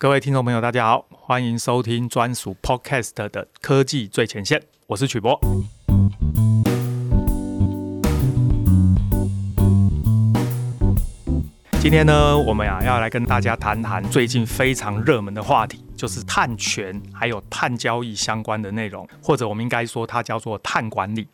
各位听众朋友，大家好，欢迎收听专属 Podcast 的科技最前线，我是曲博。今天呢，我们呀要来跟大家谈谈最近非常热门的话题，就是碳权还有碳交易相关的内容，或者我们应该说它叫做碳管理。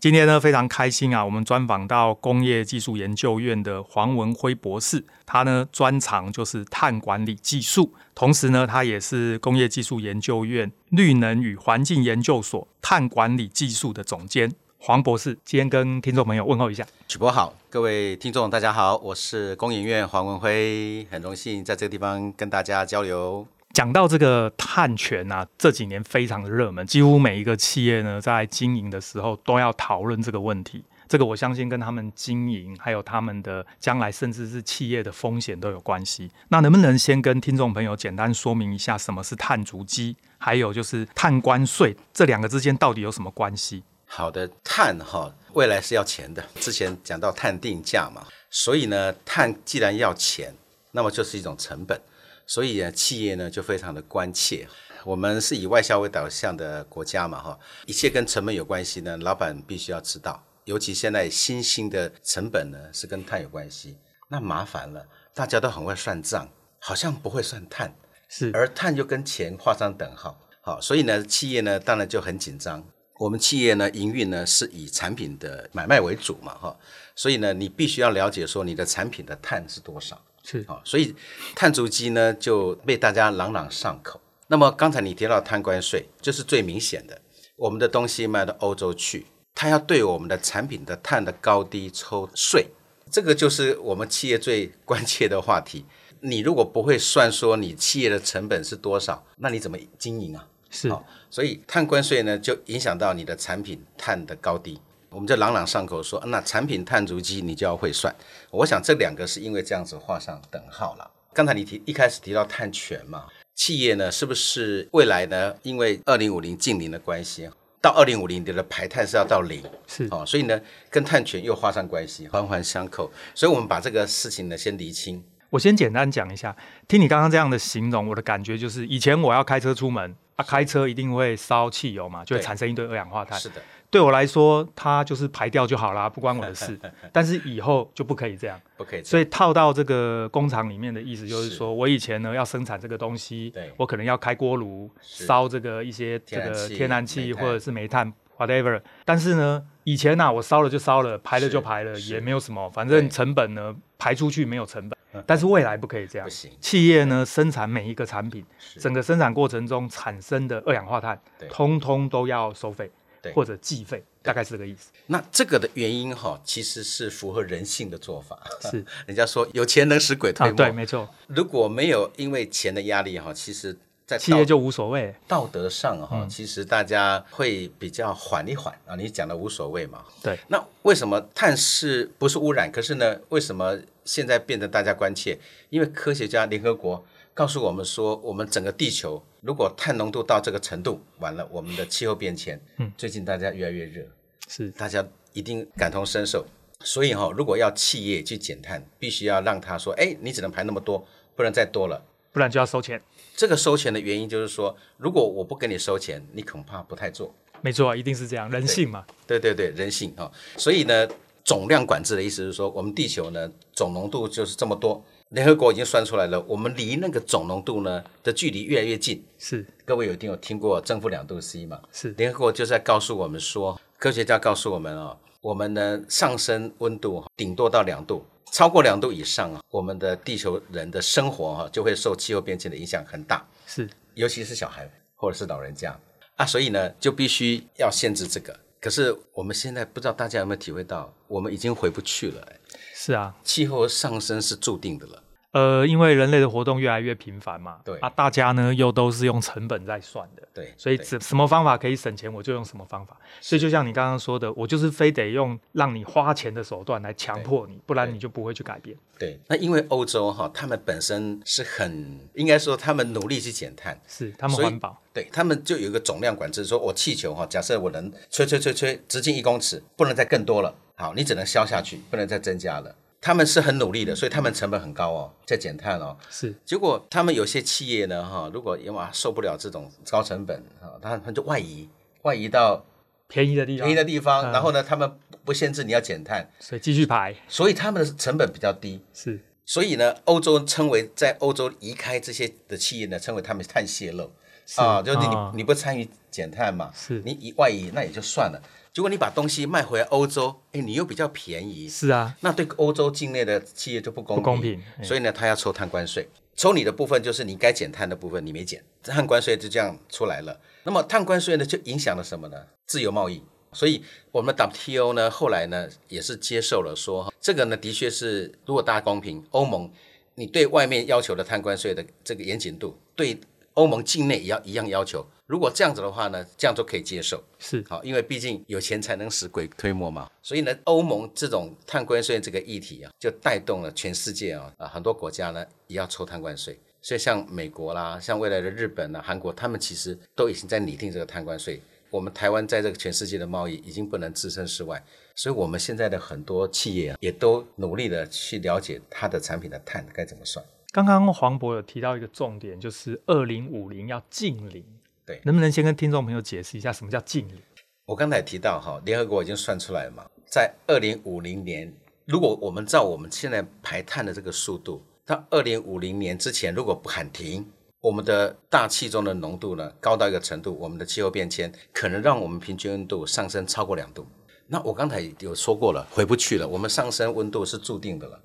今天呢，非常开心啊，我们专访到工业技术研究院的黄文辉博士，他呢专长就是碳管理技术，同时呢，他也是工业技术研究院绿能与环境研究所碳管理技术的总监。黄博士，今天跟听众朋友问候一下。曲博好，各位听众大家好，我是工研院黄文辉，很荣幸在这个地方跟大家交流。讲到这个碳权啊，这几年非常的热门，几乎每一个企业呢在经营的时候都要讨论这个问题。这个我相信跟他们经营，还有他们的将来，甚至是企业的风险都有关系。那能不能先跟听众朋友简单说明一下什么是碳足迹，还有就是碳关税这两个之间到底有什么关系？好的，碳哈，未来是要钱的。之前讲到碳定价嘛，所以呢，碳既然要钱，那么就是一种成本，所以呢，企业呢就非常的关切。我们是以外销为导向的国家嘛，哈，一切跟成本有关系呢，老板必须要知道。尤其现在新兴的成本呢是跟碳有关系，那麻烦了，大家都很会算账，好像不会算碳，是，而碳又跟钱画上等号，好，所以呢，企业呢当然就很紧张。我们企业呢，营运呢是以产品的买卖为主嘛，哈，所以呢，你必须要了解说你的产品的碳是多少，是啊，所以碳足迹呢就被大家朗朗上口。那么刚才你提到碳关税，就是最明显的，我们的东西卖到欧洲去，它要对我们的产品的碳的高低抽税，这个就是我们企业最关切的话题。你如果不会算说你企业的成本是多少，那你怎么经营啊？是，所以碳关税呢，就影响到你的产品碳的高低。我们就朗朗上口说，那产品碳足迹你就要会算。我想这两个是因为这样子画上等号了。刚才你提一开始提到碳权嘛，企业呢是不是未来呢？因为二零五零近零的关系，到二零五零你的排碳是要到零，是哦，所以呢跟碳权又画上关系，环环相扣。所以我们把这个事情呢先厘清。我先简单讲一下，听你刚刚这样的形容，我的感觉就是以前我要开车出门。啊，开车一定会烧汽油嘛，就会产生一堆二氧化碳。是的，对我来说，它就是排掉就好啦，不关我的 事。但是以后就不可以这样，不可以。所以套到这个工厂里面的意思就是说，我以前呢要生产这个东西，我可能要开锅炉烧这个一些这个天然气或者是煤炭 whatever。但是呢，以前呢、啊、我烧了就烧了，排了就排了，也没有什么，反正成本呢排出去没有成本。但是未来不可以这样，企业呢生产每一个产品，整个生产过程中产生的二氧化碳，通通都要收费，或者计费，大概是这个意思。那这个的原因哈，其实是符合人性的做法。是，人家说有钱能使鬼推磨，对，没错。如果没有因为钱的压力哈，其实。在企业就无所谓，道德上哈、嗯，其实大家会比较缓一缓啊。你讲的无所谓嘛，对。那为什么碳是不是污染？可是呢，为什么现在变得大家关切？因为科学家联合国告诉我们说，我们整个地球如果碳浓度到这个程度，完了，我们的气候变迁。嗯，最近大家越来越热，是大家一定感同身受。所以哈，如果要企业去减碳，必须要让他说，哎，你只能排那么多，不能再多了。不然就要收钱。这个收钱的原因就是说，如果我不给你收钱，你恐怕不太做。没错啊，一定是这样，人性嘛。对对对，人性啊、哦。所以呢，总量管制的意思是说，我们地球呢总浓度就是这么多。联合国已经算出来了，我们离那个总浓度呢的距离越来越近。是，各位有一定有听过正负两度 C 吗？是，联合国就是在告诉我们说，科学家告诉我们哦，我们呢上升温度顶多到两度。超过两度以上啊，我们的地球人的生活哈就会受气候变迁的影响很大，是，尤其是小孩或者是老人家啊，所以呢就必须要限制这个。可是我们现在不知道大家有没有体会到，我们已经回不去了。是啊，气候上升是注定的了。呃，因为人类的活动越来越频繁嘛，对啊，大家呢又都是用成本在算的，对，所以什什么方法可以省钱，我就用什么方法。所以就像你刚刚说的，我就是非得用让你花钱的手段来强迫你，不然你就不会去改变。对，那因为欧洲哈，他们本身是很应该说他们努力去减碳，是他们环保，对他们就有一个总量管制，说我气球哈，假设我能吹吹吹吹直径一公尺，不能再更多了，好，你只能消下去，不能再增加了。他们是很努力的，所以他们成本很高哦，在减碳哦。是，结果他们有些企业呢，哈，如果因为受不了这种高成本啊，他他就外移，外移到便宜的地方，便宜的地方，然后呢，他们不限制你要减碳，所以继续排，所以他们的成本比较低。是，所以呢，欧洲称为在欧洲移开这些的企业呢，称为他们碳泄漏。啊，就是你你不参与减碳嘛，是，你以外移那也就算了。如果你把东西卖回来欧洲，哎，你又比较便宜，是啊，那对欧洲境内的企业就不公平，不公平，所以呢，他要抽碳关税，抽你的部分就是你该减碳的部分，你没减，碳关税就这样出来了。那么碳关税呢，就影响了什么呢？自由贸易。所以我们 WTO 呢，后来呢也是接受了说，这个呢的确是，如果大家公平，欧盟你对外面要求的碳关税的这个严谨度，对欧盟境内也要一样要求。如果这样子的话呢，这样都可以接受，是好，因为毕竟有钱才能使鬼推磨嘛。所以呢，欧盟这种碳关税这个议题啊，就带动了全世界啊啊很多国家呢也要抽碳关税。所以像美国啦，像未来的日本啦、韩国，他们其实都已经在拟定这个碳关税。我们台湾在这个全世界的贸易已经不能置身事外，所以我们现在的很多企业啊，也都努力的去了解它的产品的碳该怎么算。刚刚黄博有提到一个重点，就是二零五零要净零。对，能不能先跟听众朋友解释一下什么叫净零？我刚才提到哈，联合国已经算出来了嘛，在二零五零年，如果我们照我们现在排碳的这个速度，到二零五零年之前，如果不喊停，我们的大气中的浓度呢，高到一个程度，我们的气候变迁可能让我们平均温度上升超过两度。那我刚才有说过了，回不去了，我们上升温度是注定的了，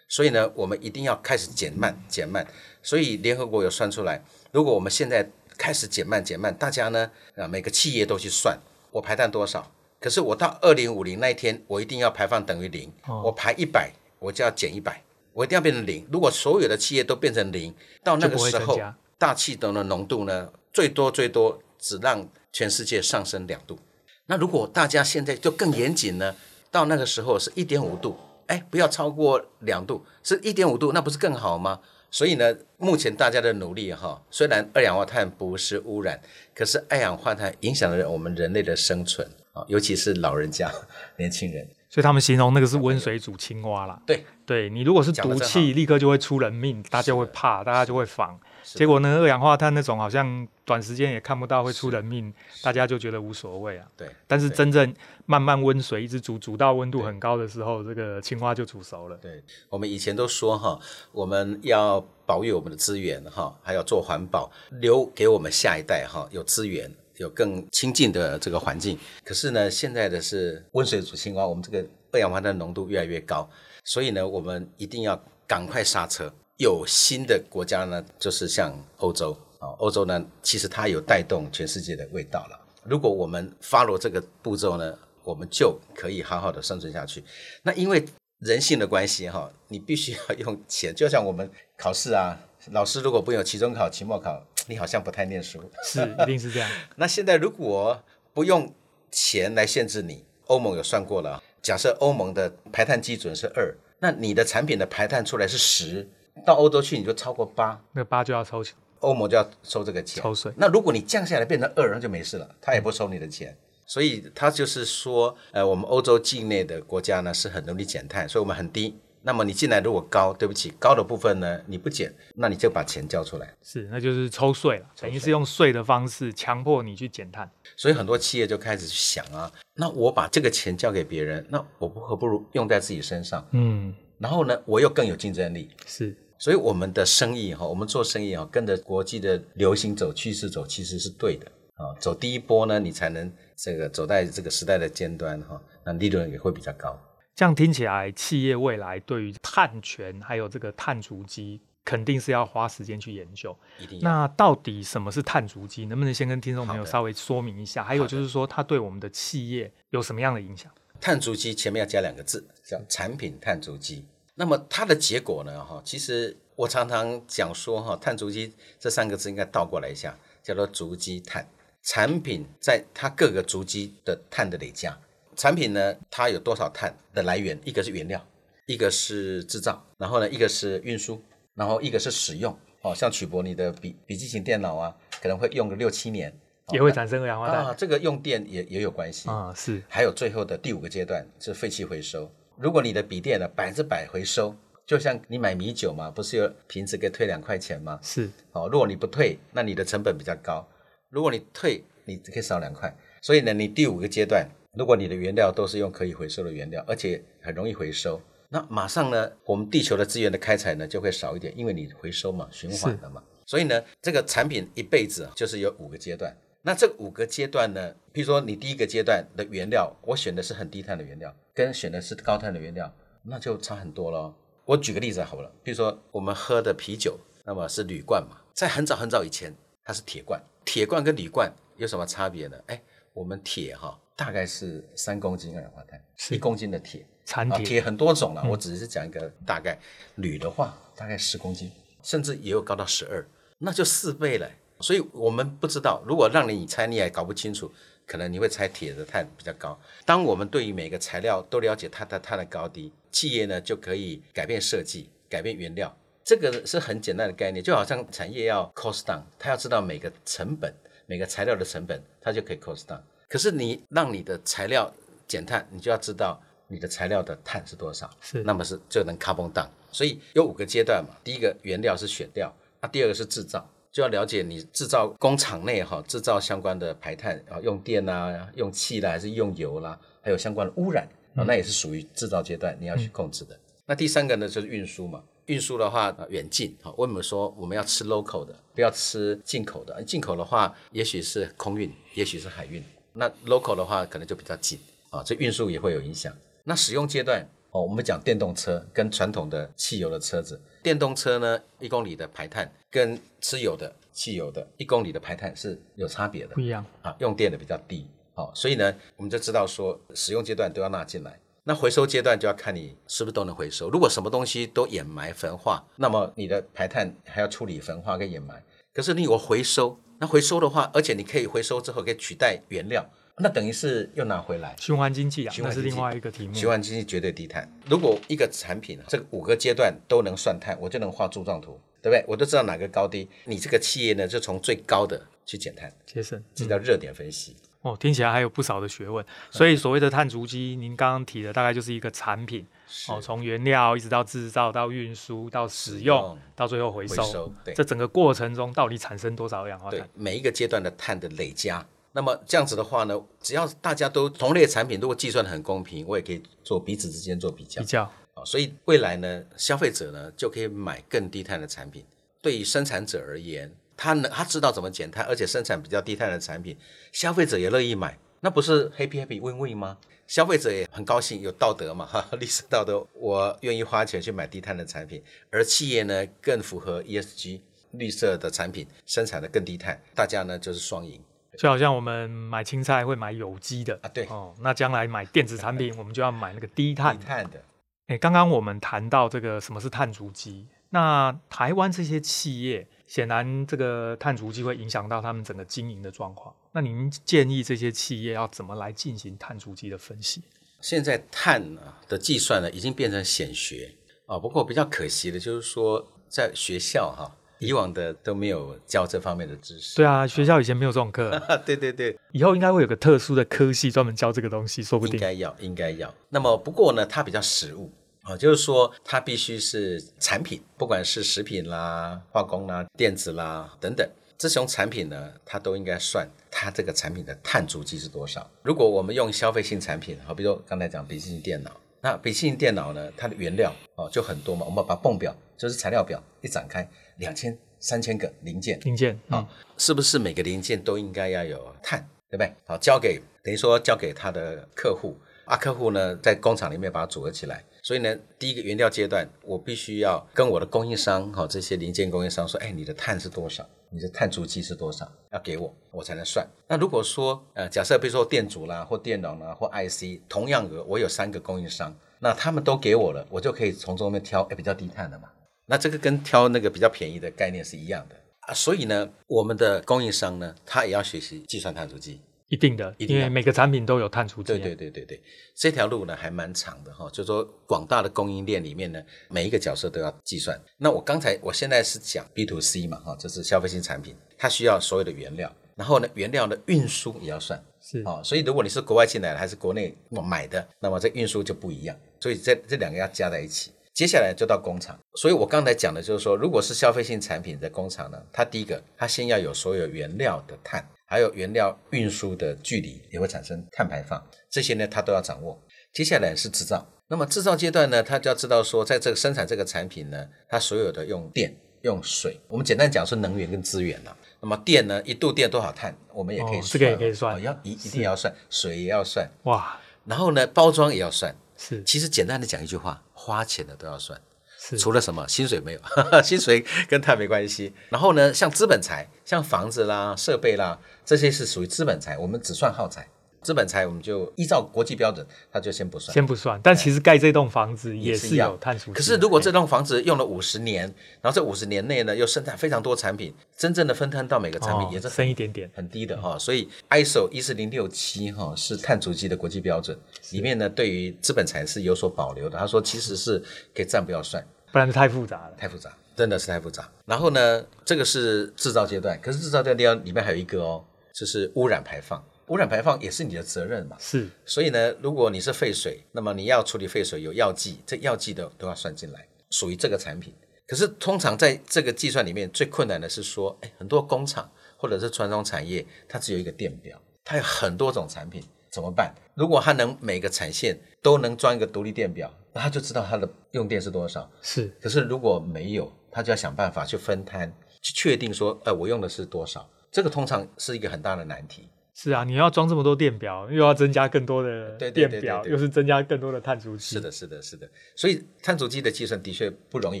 所以呢，我们一定要开始减慢，减慢。所以联合国有算出来，如果我们现在开始减慢减慢，大家呢啊每个企业都去算我排碳多少，可是我到二零五零那一天，我一定要排放等于零，哦，我排一百，我就要减一百，我一定要变成零。如果所有的企业都变成零，到那个时候大气中的浓度呢，最多最多只让全世界上升两度。那如果大家现在就更严谨呢，到那个时候是一点五度，哎，不要超过两度，是一点五度，那不是更好吗？所以呢，目前大家的努力哈，虽然二氧化碳不是污染，可是二氧化碳影响了我们人类的生存啊，尤其是老人家、年轻人。所以他们形容那个是温水煮青蛙啦。对对，你如果是毒气，立刻就会出人命，大家就会怕，大家就会防。结果呢，二氧化碳那种好像短时间也看不到会出人命，大家就觉得无所谓啊。对。但是真正慢慢温水一直煮，煮到温度很高的时候，这个青蛙就煮熟了。对。我们以前都说哈，我们要保育我们的资源哈，还要做环保，留给我们下一代哈，有资源，有更亲近的这个环境。可是呢，现在的是温水煮青蛙，我们这个二氧化碳浓度越来越高，所以呢，我们一定要赶快刹车。有新的国家呢，就是像欧洲啊，欧洲呢，其实它有带动全世界的味道了。如果我们 follow 这个步骤呢，我们就可以好好的生存下去。那因为人性的关系哈，你必须要用钱，就像我们考试啊，老师如果不用期中考、期末考，你好像不太念书。是，一定是这样。那现在如果不用钱来限制你，欧盟有算过了，假设欧盟的排碳基准是二，那你的产品的排碳出来是十。到欧洲去你就超过八，那八就要抽钱，欧盟就要收这个钱，抽税。那如果你降下来变成二，那就没事了，他也不收你的钱。嗯、所以他就是说，呃，我们欧洲境内的国家呢是很容易减碳，所以我们很低。那么你进来如果高，对不起，高的部分呢你不减，那你就把钱交出来。是，那就是抽税了，等于是用税的方式强迫你去减碳。所以很多企业就开始想啊，那我把这个钱交给别人，那我不何不如用在自己身上？嗯。然后呢，我又更有竞争力。是，所以我们的生意哈，我们做生意啊，跟着国际的流行走趋势走，其实是对的啊。走第一波呢，你才能这个走在这个时代的尖端哈，那利润也会比较高。这样听起来，企业未来对于碳权还有这个碳足迹，肯定是要花时间去研究。一定。那到底什么是碳足迹？能不能先跟听众朋友稍微说明一下？还有就是说，它对我们的企业有什么样的影响？碳足迹前面要加两个字，叫产品碳足迹。那么它的结果呢？哈，其实我常常讲说，哈，碳足迹这三个字应该倒过来一下，叫做足迹碳。产品在它各个足迹的碳的累加，产品呢，它有多少碳的来源？一个是原料，一个是制造，然后呢，一个是运输，然后一个是使用。哦，像曲博你的笔笔记型电脑啊，可能会用个六七年，也会产生二氧化碳。啊，这个用电也也有关系啊。是，还有最后的第五个阶段是废弃回收。如果你的笔电呢百分之百回收，就像你买米酒嘛，不是有瓶子可以退两块钱吗？是哦，如果你不退，那你的成本比较高；如果你退，你可以少两块。所以呢，你第五个阶段，如果你的原料都是用可以回收的原料，而且很容易回收，那马上呢，我们地球的资源的开采呢就会少一点，因为你回收嘛，循环了嘛。所以呢，这个产品一辈子就是有五个阶段。那这五个阶段呢，比如说你第一个阶段的原料，我选的是很低碳的原料，跟选的是高碳的原料，那就差很多了。我举个例子好了，比如说我们喝的啤酒，那么是铝罐嘛，在很早很早以前，它是铁罐。铁罐跟铝罐有什么差别呢？哎，我们铁哈大概是三公斤二氧化碳，一公斤的铁，产铁，铁很多种了，我只是讲一个大概。铝的话大概十公斤，甚至也有高到十二，那就四倍了。所以我们不知道，如果让你猜，你也搞不清楚，可能你会猜铁的碳比较高。当我们对于每个材料都了解它的碳的高低，企业呢就可以改变设计、改变原料。这个是很简单的概念，就好像产业要 cost down，它要知道每个成本、每个材料的成本，它就可以 cost down。可是你让你的材料减碳，你就要知道你的材料的碳是多少，是，那么是就能 carbon down。所以有五个阶段嘛，第一个原料是选料，那第二个是制造。就要了解你制造工厂内哈制造相关的排碳啊，用电啊，用气啦，还是用油啦，还有相关的污染啊，那也是属于制造阶段你要去控制的。嗯、那第三个呢就是运输嘛，运输的话远近哈，为什么说我们要吃 local 的，不要吃进口的？进口的话也许是空运，也许是海运，那 local 的话可能就比较近啊，这运输也会有影响。那使用阶段哦，我们讲电动车跟传统的汽油的车子。电动车呢，一公里的排碳跟吃油的汽油的一公里的排碳是有差别的，不一样啊，用电的比较低，好、哦，所以呢，我们就知道说，使用阶段都要纳进来，那回收阶段就要看你是不是都能回收。如果什么东西都掩埋焚化，那么你的排碳还要处理焚化跟掩埋。可是你有回收，那回收的话，而且你可以回收之后可以取代原料。那等于是又拿回来，循环经济啊，循环是另外一个题目。循环经济绝对低碳。如果一个产品这个五个阶段都能算碳，我就能画柱状图，对不对？我都知道哪个高低。你这个企业呢，就从最高的去减碳，节省，这叫热点分析。哦，听起来还有不少的学问。所以所谓的碳足迹，您刚刚提的大概就是一个产品，哦，从原料一直到制造到运输到使用到最后回收，回收，对，这整个过程中到底产生多少二氧化碳？对，每一个阶段的碳的累加。那么这样子的话呢，只要大家都同类产品，如果计算得很公平，我也可以做彼此之间做比较。比较啊，所以未来呢，消费者呢就可以买更低碳的产品。对于生产者而言，他能他知道怎么减碳，而且生产比较低碳的产品，消费者也乐意买，那不是 happy happy win win 吗？消费者也很高兴，有道德嘛，哈，绿色道德，我愿意花钱去买低碳的产品，而企业呢更符合 ESG 绿色的产品，生产的更低碳，大家呢就是双赢。就好像我们买青菜会买有机的啊，对哦，那将来买电子产品，我们就要买那个低碳低碳的。哎，刚刚我们谈到这个什么是碳足迹，那台湾这些企业显然这个碳足迹会影响到他们整个经营的状况。那您建议这些企业要怎么来进行碳足迹的分析？现在碳的计算呢，已经变成显学啊，不过比较可惜的就是说，在学校哈。以往的都没有教这方面的知识。对啊，学校以前没有这种课。对对对，以后应该会有个特殊的科系专门教这个东西，说不定。应该要，应该要。那么不过呢，它比较实务啊，就是说它必须是产品，不管是食品啦、化工啦、电子啦等等，这种产品呢，它都应该算它这个产品的碳足迹是多少。如果我们用消费性产品，好，比如刚才讲笔记型电脑，那笔记型电脑呢，它的原料哦就很多嘛，我们把泵表就是材料表一展开。两千、三千个零件，零件啊、是不是每个零件都应该要有碳，对不对？好，交给等于说交给他的客户啊，客户呢在工厂里面把它组合起来。所以呢，第一个原料阶段，我必须要跟我的供应商哈、哦，这些零件供应商说，哎，你的碳是多少？你的碳足迹是多少？要给我，我才能算。那如果说呃，假设比如说电阻啦，或电脑啦，或 IC，同样额，我有三个供应商，那他们都给我了，我就可以从中面挑哎比较低碳的嘛。那这个跟挑那个比较便宜的概念是一样的啊，所以呢，我们的供应商呢，他也要学习计算碳足迹，一定的，因为每个产品都有碳足迹。对对对对对，这条路呢还蛮长的哈，就是说广大的供应链里面呢，每一个角色都要计算。那我刚才我现在是讲 B to C 嘛哈，这是消费性产品，它需要所有的原料，然后呢，原料的运输也要算，是啊，所以如果你是国外进来的还是国内买的，那么这运输就不一样。所以这这两个要加在一起。接下来就到工厂，所以我刚才讲的就是说，如果是消费性产品的工厂呢，它第一个，它先要有所有原料的碳，还有原料运输的距离也会产生碳排放，这些呢它都要掌握。接下来是制造，那么制造阶段呢，它就要知道说，在这个生产这个产品呢，它所有的用电、用水，我们简单讲是能源跟资源了。那么电呢，一度电多少碳，我们也可以算，这个也可以算，哦、要一一定要算，水也要算，哇，然后呢，包装也要算。是，其实简单的讲一句话，花钱的都要算，是，除了什么薪水没有，薪水跟他没关系。然后呢，像资本财，像房子啦、设备啦，这些是属于资本财，我们只算耗材。资本财我们就依照国际标准，它就先不算，先不算。但其实盖这栋房子也是有碳足迹。可是如果这栋房子用了五十年，然后这五十年内呢又生产非常多产品，真正的分摊到每个产品也是分一点点，很低的哈。所以 ISO 一四零六七哈是碳足迹的国际标准，里面呢对于资本财是有所保留的。他说其实是可以暂不要算，不然太复杂了，太复杂，真的是太复杂。然后呢，这个是制造阶段，可是制造阶段里面还有一个哦，就是污染排放。污染排放也是你的责任嘛？是，所以呢，如果你是废水，那么你要处理废水有药剂，这药剂的都要算进来，属于这个产品。可是通常在这个计算里面，最困难的是说，哎，很多工厂或者是传统产业，它只有一个电表，它有很多种产品，怎么办？如果它能每个产线都能装一个独立电表，那它就知道它的用电是多少。是，可是如果没有，它就要想办法去分摊，去确定说，呃，我用的是多少。这个通常是一个很大的难题。是啊，你要装这么多电表，又要增加更多的电表，又是增加更多的碳足迹。是的，是的，是的。所以碳足迹的计算的确不容易，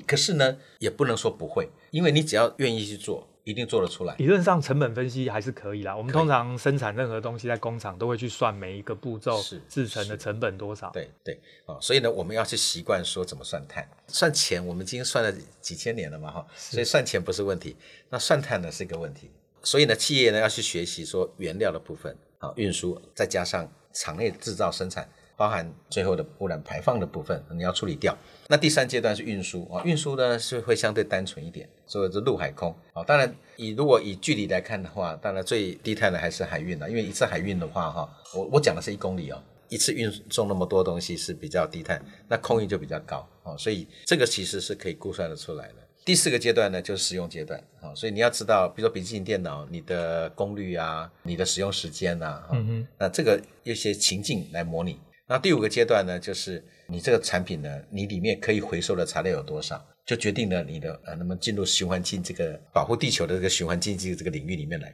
可是呢，也不能说不会，因为你只要愿意去做，一定做得出来。理论上成本分析还是可以啦。我们通常生产任何东西在工厂都会去算每一个步骤制成的成本多少。对对啊，所以呢，我们要去习惯说怎么算碳，算钱，我们已经算了几千年了嘛哈，所以算钱不是问题，那算碳呢是一个问题。所以呢，企业呢要去学习说原料的部分，啊，运输，再加上厂内制造生产，包含最后的污染排放的部分，你要处理掉。那第三阶段是运输啊，运输呢是会相对单纯一点，所以是陆海空啊。当然，以如果以距离来看的话，当然最低碳的还是海运了，因为一次海运的话，哈，我我讲的是一公里哦，一次运送那么多东西是比较低碳，那空运就比较高啊，所以这个其实是可以估算得出来的。第四个阶段呢，就是使用阶段啊，所以你要知道，比如说笔记型电脑，你的功率啊，你的使用时间啊，嗯哼，那这个一些情境来模拟。那第五个阶段呢，就是你这个产品呢，你里面可以回收的材料有多少，就决定了你的呃能不能进入循环经济这个保护地球的这个循环经济这个领域里面来。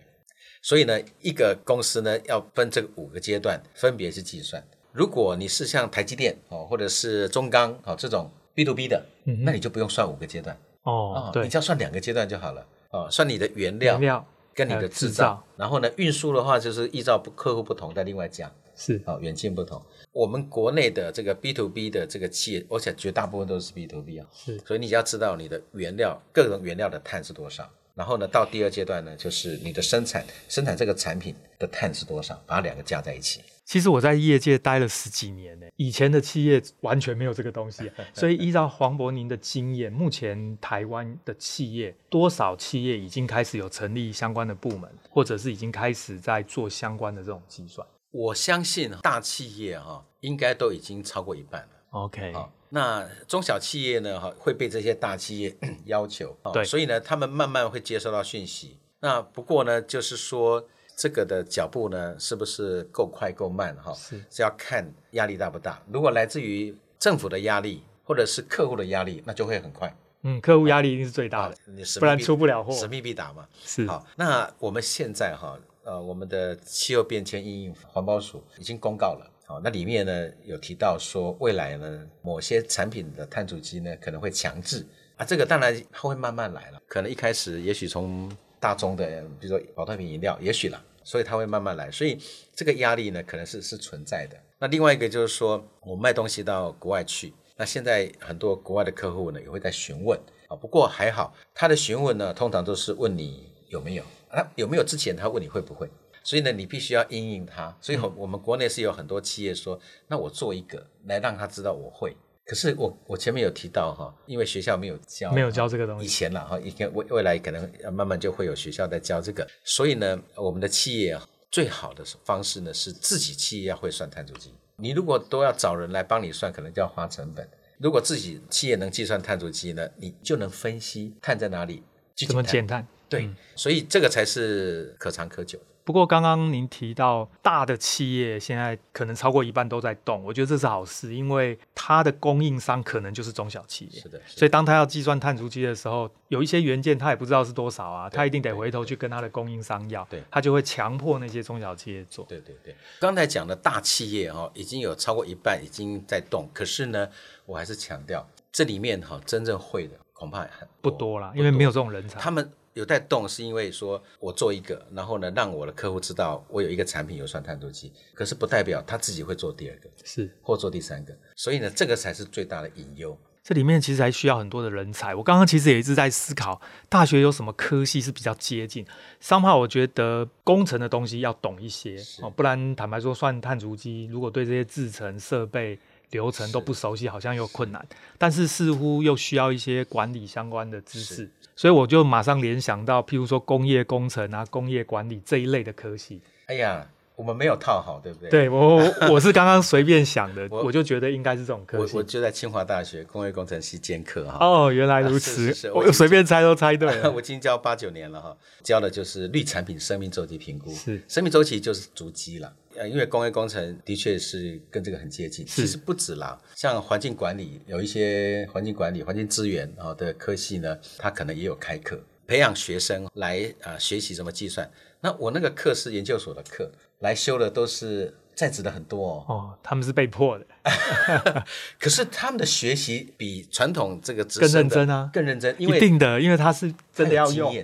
所以呢，一个公司呢要分这个五个阶段，分别去计算。如果你是像台积电哦，或者是中钢哦这种 B to B 的，嗯，那你就不用算五个阶段。哦，对，你只要算两个阶段就好了。哦，算你的原料，原料跟你的制造，然后呢，运输的话就是依照不客户不同再另外加。是，哦，远近不同。我们国内的这个 B to B 的这个企业，而且绝大部分都是 B to B 啊。是，所以你要知道你的原料各种原料的碳是多少。然后呢，到第二阶段呢，就是你的生产生产这个产品的碳是多少，把两个加在一起。其实我在业界待了十几年呢，以前的企业完全没有这个东西，所以依照黄伯宁的经验，目前台湾的企业多少企业已经开始有成立相关的部门，或者是已经开始在做相关的这种计算？我相信大企业哈，应该都已经超过一半了。OK 好。那中小企业呢？哈，会被这些大企业 要求，对，所以呢，他们慢慢会接收到讯息。那不过呢，就是说这个的脚步呢，是不是够快够慢？哈，是是要看压力大不大。如果来自于政府的压力，或者是客户的压力，那就会很快。嗯，客户压力一定是最大的，不然出不了货，使命必达嘛。是。好，那我们现在哈，呃，我们的气候变迁因应环保署已经公告了。好，那里面呢有提到说，未来呢某些产品的碳足迹呢可能会强制。啊，这个当然它会慢慢来了，可能一开始也许从大众的，比如说宝特瓶饮料，也许啦，所以它会慢慢来，所以这个压力呢可能是是存在的。那另外一个就是说，我卖东西到国外去，那现在很多国外的客户呢也会在询问。啊，不过还好，他的询问呢通常都是问你有没有，啊有没有之前他问你会不会。所以呢，你必须要应应它。所以，我们国内是有很多企业说，那我做一个来让他知道我会。可是我我前面有提到哈，因为学校没有教，没有教这个东西。以前了哈，以前未未来可能慢慢就会有学校在教这个。所以呢，我们的企业最好的方式呢是自己企业要会算碳足迹。你如果都要找人来帮你算，可能就要花成本。如果自己企业能计算碳足迹呢，你就能分析碳在哪里，怎么减碳。对，嗯、所以这个才是可长可久。不过刚刚您提到大的企业现在可能超过一半都在动，我觉得这是好事，因为它的供应商可能就是中小企业。是的，是的。所以当他要计算碳足迹的时候，有一些元件他也不知道是多少啊，他一定得回头去跟他的供应商要。对，他就会强迫那些中小企业做。对对对。刚才讲的大企业哈，已经有超过一半已经在动，可是呢，我还是强调这里面哈，真正会的恐怕很不多了，因为没有这种人才。他们。有在动，是因为说我做一个，然后呢，让我的客户知道我有一个产品有算碳足迹，可是不代表他自己会做第二个，是或做第三个，所以呢，这个才是最大的隐忧。这里面其实还需要很多的人才。我刚刚其实也一直在思考，大学有什么科系是比较接近。商号我觉得工程的东西要懂一些哦，不然坦白说，算碳足迹，如果对这些制程设备流程都不熟悉，好像又困难。但是似乎又需要一些管理相关的知识。所以我就马上联想到，譬如说工业工程啊、工业管理这一类的科系。哎呀，我们没有套好，对不对？对，我我是刚刚随便想的，我，我就觉得应该是这种科系。我我就在清华大学工业工程系兼课哈。哦，原来如此，啊、是是是我随便猜都猜对了。我已经教八九年了哈，教的就是绿产品生命周期评估。是，生命周期就是足迹了。呃，因为工业工程的确是跟这个很接近，其实不止啦，像环境管理有一些环境管理、环境资源啊的科系呢，它可能也有开课，培养学生来啊、呃、学习怎么计算。那我那个课是研究所的课，来修的都是在职的很多哦，哦，他们是被迫的，可是他们的学习比传统这个更认真啊，更认真，因为一定的，因为他是真的要用，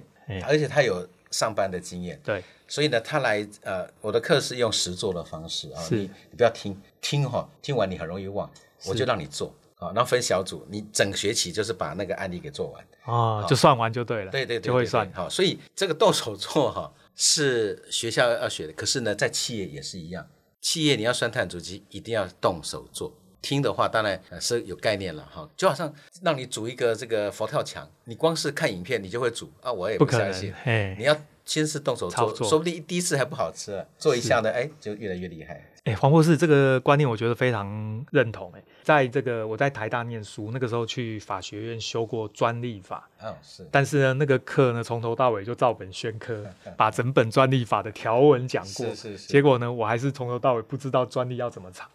而且他有上班的经验，对。所以呢，他来呃，我的课是用实做的方式啊，你你不要听听哈，听完你很容易忘，我就让你做啊，然后分小组，你整学期就是把那个案例给做完。哦，就算完就对了，对对对，就会算。好，所以这个动手做哈是学校要学的，可是呢，在企业也是一样，企业你要算碳足迹，一定要动手做。听的话当然是有概念了哈，就好像让你组一个这个佛跳墙，你光是看影片你就会组啊，我也不相信，你要。先是动手做，说不定第一次还不好吃，做一下呢，哎，就越来越厉害。哎，黄博士，这个观念我觉得非常认同。哎，在这个我在台大念书，那个时候去法学院修过专利法，哦，是。但是呢，那个课呢，从头到尾就照本宣科，把整本专利法的条文讲过，是是是。结果呢，我还是从头到尾不知道专利要怎么查。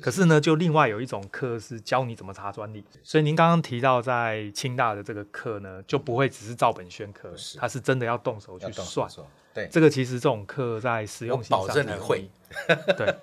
可是呢，就另外有一种课是教你怎么查专利，所以您刚刚提到在清大的这个课呢，就不会只是照本宣科，是它是真的要动手去算。对，这个其实这种课在实用性上，保证你会。对，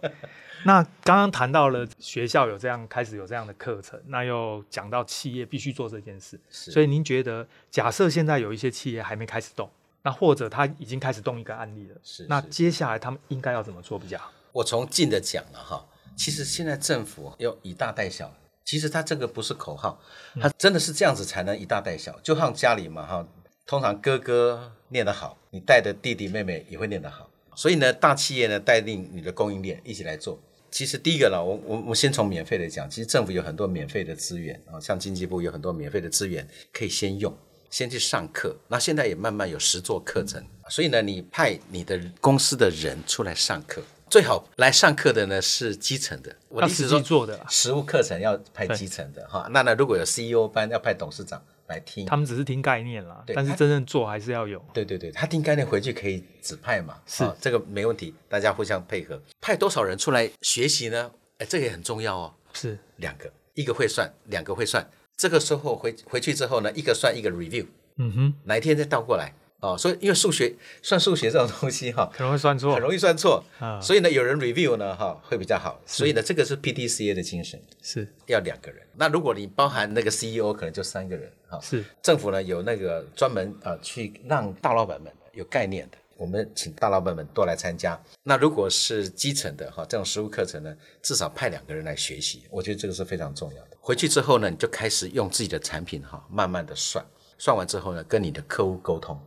那刚刚谈到了学校有这样开始有这样的课程，那又讲到企业必须做这件事，所以您觉得，假设现在有一些企业还没开始动，那或者他已经开始动一个案例了，是，那接下来他们应该要怎么做比较好？我从近的讲了哈。其实现在政府要以大带小，其实它这个不是口号，它真的是这样子才能以大带小。就像家里嘛哈，通常哥哥念得好，你带的弟弟妹妹也会念得好。所以呢，大企业呢带领你的供应链一起来做。其实第一个呢，我我我先从免费的讲，其实政府有很多免费的资源啊，像经济部有很多免费的资源可以先用，先去上课。那现在也慢慢有实做课程，所以呢，你派你的公司的人出来上课。最好来上课的呢是基层的，我的意思做的实务课程要派基层的哈。那那，如果有 CEO 班要派董事长来听，他们只是听概念啦，但是真正做还是要有。对对对，他听概念回去可以指派嘛，是这个没问题，大家互相配合。派多少人出来学习呢？哎，这个也很重要哦。是两个，一个会算，两个会算。这个时候回回去之后呢，一个算一个 review，嗯哼，哪一天再倒过来。哦，所以因为数学算数学这种东西哈，可能会算错，很容易算错啊。所以呢，有人 review 呢哈会比较好。所以呢，这个是 PDCA 的精神，是要两个人。那如果你包含那个 CEO，可能就三个人哈。是政府呢有那个专门啊去让大老板们有概念的，我们请大老板们多来参加。那如果是基层的哈这种实务课程呢，至少派两个人来学习，我觉得这个是非常重要的。回去之后呢，你就开始用自己的产品哈慢慢的算，算完之后呢，跟你的客户沟通。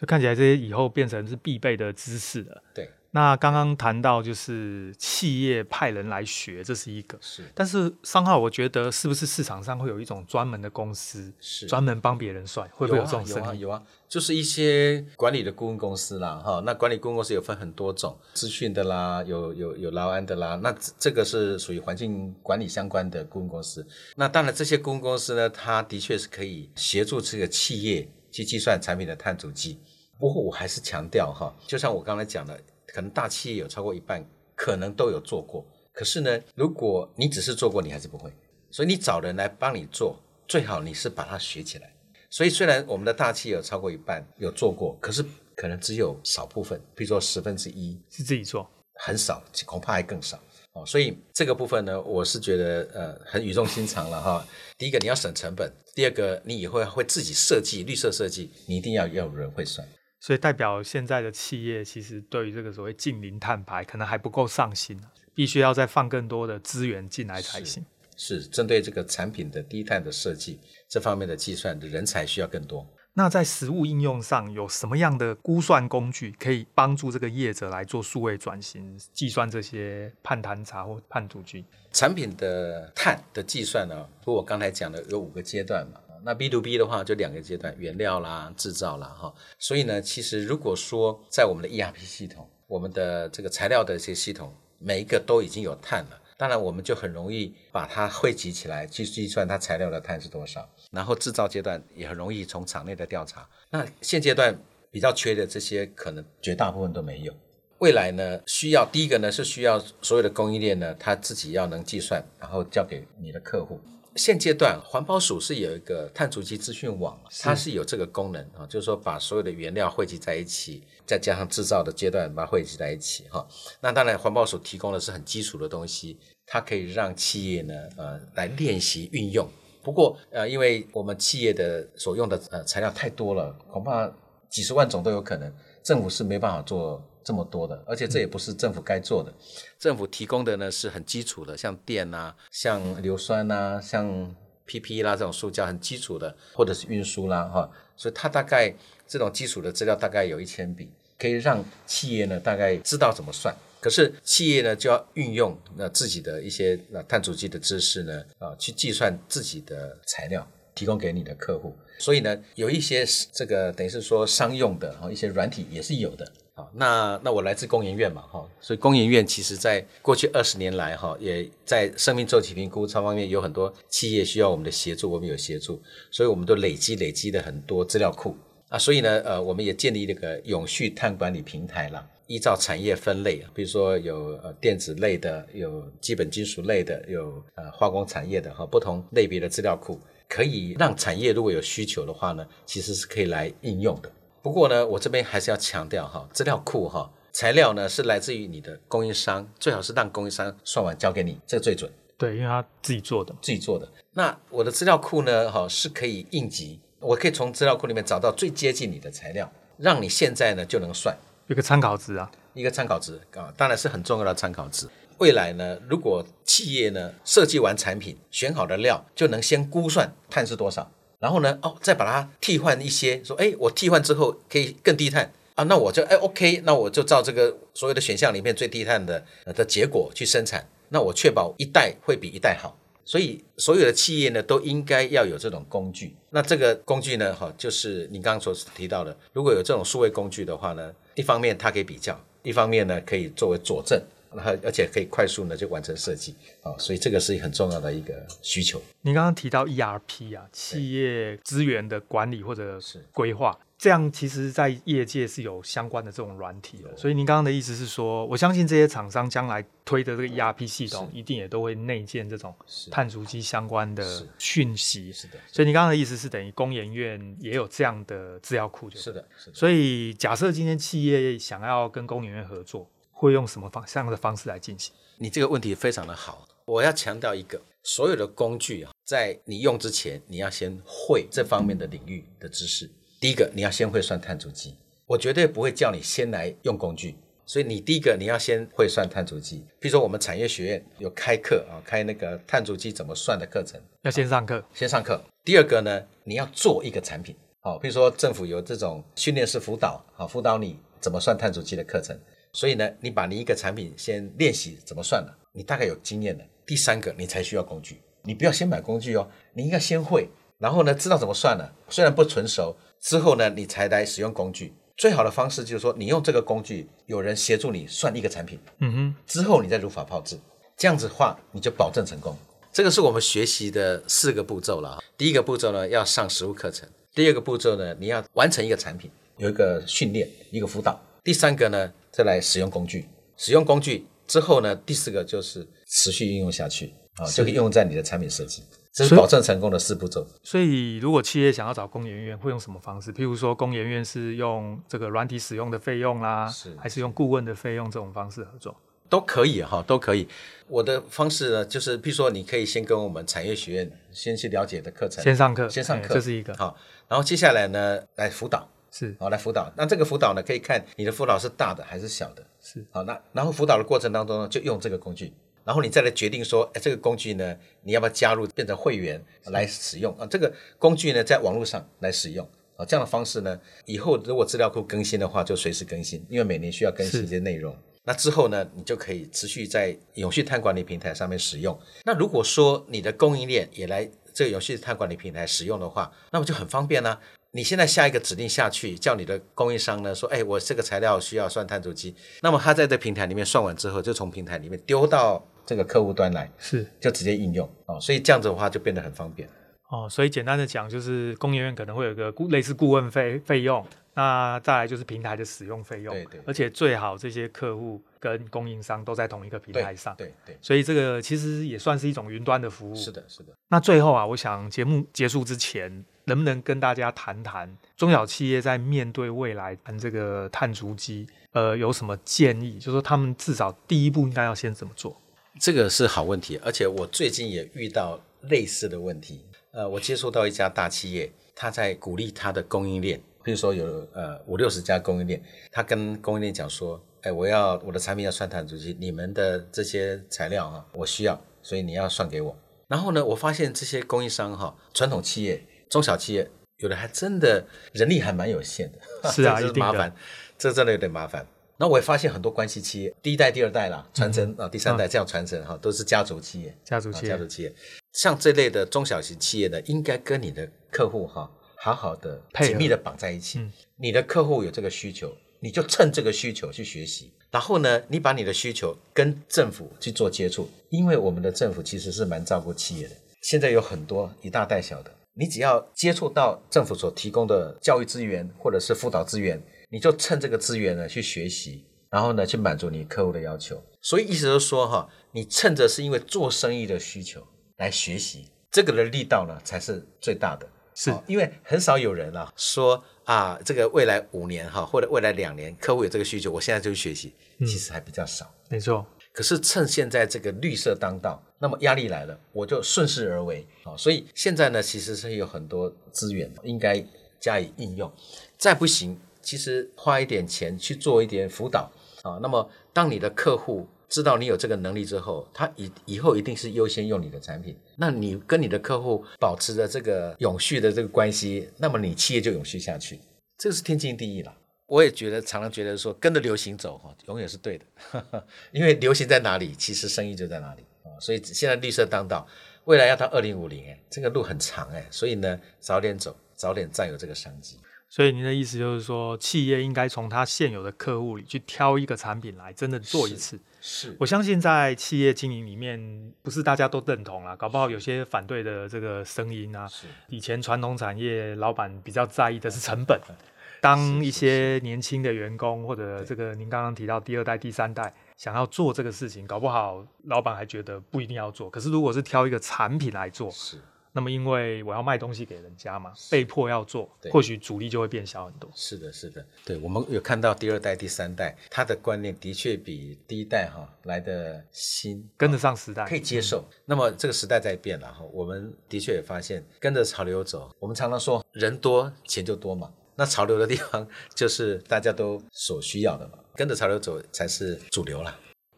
就看起来这些以后变成是必备的知识了。对，那刚刚谈到就是企业派人来学，这是一个是。但是商号，我觉得是不是市场上会有一种专门的公司，是专门帮别人算，会不会有这种生意？有啊，有啊，就是一些管理的顾问公司啦，哈。那管理顾问公司有分很多种，资讯的啦，有有有劳安的啦。那这个是属于环境管理相关的顾问公司。那当然，这些顾问公司呢，它的确是可以协助这个企业去计算产品的碳足迹。不过我还是强调哈，就像我刚才讲的。可能大企业有超过一半可能都有做过，可是呢，如果你只是做过，你还是不会。所以你找人来帮你做，最好你是把它学起来。所以虽然我们的大企业有超过一半有做过，可是可能只有少部分，比如说十分之一是自己做，很少，恐怕还更少哦。所以这个部分呢，我是觉得呃很语重心长了哈。第一个你要省成本，第二个你以后会自己设计绿色设计，你一定要要有人会算。所以代表现在的企业其实对于这个所谓近零碳排可能还不够上心，必须要再放更多的资源进来才行。是，是针对这个产品的低碳的设计这方面的计算的人才需要更多。那在实物应用上有什么样的估算工具可以帮助这个业者来做数位转型，计算这些碳盘查或碳足迹？产品的碳的计算呢？如果我刚才讲的有五个阶段嘛。那 B to B 的话就两个阶段，原料啦、制造啦，哈。所以呢，其实如果说在我们的 ERP 系统，我们的这个材料的一些系统，每一个都已经有碳了，当然我们就很容易把它汇集起来去计算它材料的碳是多少。然后制造阶段也很容易从厂内的调查。那现阶段比较缺的这些，可能绝大部分都没有。未来呢，需要第一个呢是需要所有的供应链呢，它自己要能计算，然后交给你的客户。现阶段环保署是有一个碳足迹资讯网，它是有这个功能啊，就是说把所有的原料汇集在一起，再加上制造的阶段把它汇集在一起哈。那当然环保署提供的是很基础的东西，它可以让企业呢呃来练习运用。不过呃，因为我们企业的所用的呃材料太多了，恐怕几十万种都有可能，政府是没办法做。这么多的，而且这也不是政府该做的。嗯、政府提供的呢是很基础的，像电啊，像硫酸啊，像 PP 啦这种塑胶很基础的，或者是运输啦哈。所以它大概这种基础的资料大概有一千笔，可以让企业呢大概知道怎么算。可是企业呢就要运用那自己的一些那碳足迹的知识呢啊去计算自己的材料，提供给你的客户。所以呢有一些这个等于是说商用的哈一些软体也是有的。那那我来自工研院嘛，哈，所以工研院其实在过去二十年来，哈，也在生命周期评估这方面有很多企业需要我们的协助，我们有协助，所以我们都累积累积了很多资料库啊，所以呢，呃，我们也建立那个永续碳管理平台了，依照产业分类，比如说有呃电子类的，有基本金属类的，有呃化工产业的哈，不同类别的资料库，可以让产业如果有需求的话呢，其实是可以来应用的。不过呢，我这边还是要强调哈，资料库哈，材料呢是来自于你的供应商，最好是让供应商算完交给你，这个最准。对，因为他自己做的，自己做的。那我的资料库呢，哈，是可以应急，我可以从资料库里面找到最接近你的材料，让你现在呢就能算一个参考值啊，一个参考值啊，当然是很重要的参考值。未来呢，如果企业呢设计完产品，选好的料，就能先估算碳是多少。然后呢，哦，再把它替换一些，说，哎，我替换之后可以更低碳啊，那我就，哎，OK，那我就照这个所有的选项里面最低碳的的结果去生产，那我确保一代会比一代好。所以所有的企业呢，都应该要有这种工具。那这个工具呢，哈，就是你刚刚所提到的，如果有这种数位工具的话呢，一方面它可以比较，一方面呢可以作为佐证。然后，而且可以快速呢就完成设计啊，所以这个是很重要的一个需求。您刚刚提到 ERP 啊，企业资源的管理或者是规划，这样其实在业界是有相关的这种软体的。所以您刚刚的意思是说，我相信这些厂商将来推的这个 ERP 系统，一定也都会内建这种碳足迹相关的讯息。是的。所以您刚刚的意思是，等于工研院也有这样的资料库，就是的。所以假设今天企业想要跟工研院合作。会用什么方这样的方式来进行？你这个问题非常的好，我要强调一个，所有的工具啊，在你用之前，你要先会这方面的领域的知识。第一个，你要先会算碳足迹，我绝对不会叫你先来用工具，所以你第一个你要先会算碳足迹。比如说我们产业学院有开课啊，开那个碳足迹怎么算的课程，要先上课，先上课。第二个呢，你要做一个产品，好，比如说政府有这种训练式辅导，好，辅导你怎么算碳足迹的课程。所以呢，你把你一个产品先练习怎么算了，你大概有经验了。第三个，你才需要工具。你不要先买工具哦，你应该先会，然后呢，知道怎么算了。虽然不纯熟，之后呢，你才来使用工具。最好的方式就是说，你用这个工具，有人协助你算一个产品，嗯哼，之后你再如法炮制，这样子的话，你就保证成功。这个是我们学习的四个步骤了。第一个步骤呢，要上实物课程；第二个步骤呢，你要完成一个产品，有一个训练，一个辅导；第三个呢，再来使用工具。使用工具之后呢，第四个就是持续应用下去啊，就可以用在你的产品设计。这是保证成功的四步骤。所以，如果企业想要找工研院，会用什么方式？譬如说，工研院是用这个软体使用的费用啦，是还是用顾问的费用这种方式合作？都可以哈，都可以。我的方式呢，就是譬如说，你可以先跟我们产业学院先去了解的课程，先上课，先上课，这是一个好。然后接下来呢，来辅导，是好来辅导。那这个辅导呢，可以看你的辅导是大的还是小的，是好。那然后辅导的过程当中呢，就用这个工具，然后你再来决定说，哎，这个工具呢，你要不要加入变成会员来使用啊？这个工具呢，在网络上来使用啊，这样的方式呢，以后如果资料库更新的话，就随时更新，因为每年需要更新一些内容。那之后呢，你就可以持续在永续碳管理平台上面使用。那如果说你的供应链也来这个永续碳管理平台使用的话，那么就很方便啦、啊。你现在下一个指令下去，叫你的供应商呢说，哎，我这个材料需要算碳足迹，那么他在这平台里面算完之后，就从平台里面丢到这个客户端来，是就直接应用哦。所以这样子的话就变得很方便哦。所以简单的讲，就是工研院可能会有个顾类似顾问费费用。那再来就是平台的使用费用，对对，而且最好这些客户跟供应商都在同一个平台上，对对，对，所以这个其实也算是一种云端的服务。是的，是的。那最后啊，我想节目结束之前，能不能跟大家谈谈中小企业在面对未来谈这个碳足迹，呃，有什么建议？就是说他们至少第一步应该要先怎么做？这个是好问题，而且我最近也遇到类似的问题。呃，我接触到一家大企业，他在鼓励他的供应链。比如说有呃五六十家供应链，他跟供应链讲说，哎，我要我的产品要算碳足迹，你们的这些材料啊，我需要，所以你要算给我。然后呢，我发现这些供应商哈，传统企业、中小企业，有的还真的人力还蛮有限的，是啊，这是麻烦，这真的有点麻烦。那我也发现很多关系企业，第一代、第二代啦，传承啊，第三代这样传承哈，都是家族企业，家族企业，家族企业。像这类的中小型企业呢，应该跟你的客户哈。好好的紧密的绑在一起。嗯，你的客户有这个需求，你就趁这个需求去学习。然后呢，你把你的需求跟政府去做接触，因为我们的政府其实是蛮照顾企业的。现在有很多一大带小的，你只要接触到政府所提供的教育资源或者是辅导资源，你就趁这个资源呢去学习，然后呢去满足你客户的要求。所以意思就是说哈，你趁着是因为做生意的需求来学习，这个的力道呢才是最大的。是因为很少有人啊说啊，这个未来五年哈，或者未来两年，客户有这个需求，我现在就去学习，其实还比较少。没错。可是趁现在这个绿色当道，那么压力来了，我就顺势而为。啊，所以现在呢，其实是有很多资源应该加以应用。再不行，其实花一点钱去做一点辅导啊。那么当你的客户。知道你有这个能力之后，他以以后一定是优先用你的产品。那你跟你的客户保持着这个永续的这个关系，那么你企业就永续下去，这是天经地义了。我也觉得常常觉得说跟着流行走哈，永远是对的，因为流行在哪里，其实生意就在哪里。所以现在绿色当道，未来要到二零五零，哎，这个路很长哎，所以呢，早点走，早点占有这个商机。所以您的意思就是说，企业应该从他现有的客户里去挑一个产品来，真的做一次。是，是我相信在企业经营里面，不是大家都认同啦，搞不好有些反对的这个声音啊。是。以前传统产业老板比较在意的是成本，当一些年轻的员工或者这个您刚刚提到第二代、第三代想要做这个事情，搞不好老板还觉得不一定要做。可是如果是挑一个产品来做，是。那么，因为我要卖东西给人家嘛，被迫要做，或许阻力就会变小很多。是的，是的，对，我们有看到第二代、第三代，他的观念的确比第一代哈来的新，跟得上时代，可以接受。那么这个时代在变了哈，我们的确也发现跟着潮流走。我们常常说人多钱就多嘛，那潮流的地方就是大家都所需要的嘛，跟着潮流走才是主流啦。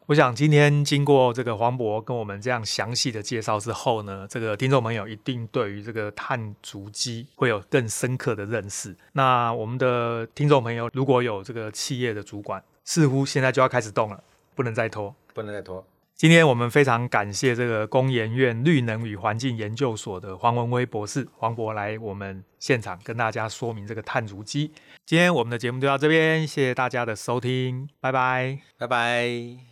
我想今天经过这个黄渤跟我们这样详细的介绍之后呢，这个听众朋友一定对于这个碳足迹会有更深刻的认识。那我们的听众朋友如果有这个企业的主管似乎现在就要开始动了，不能再拖，不能再拖。今天我们非常感谢这个工研院绿能与环境研究所的黄文威博士，黄博来我们现场跟大家说明这个碳足迹。今天我们的节目就到这边，谢谢大家的收听，拜拜，拜拜。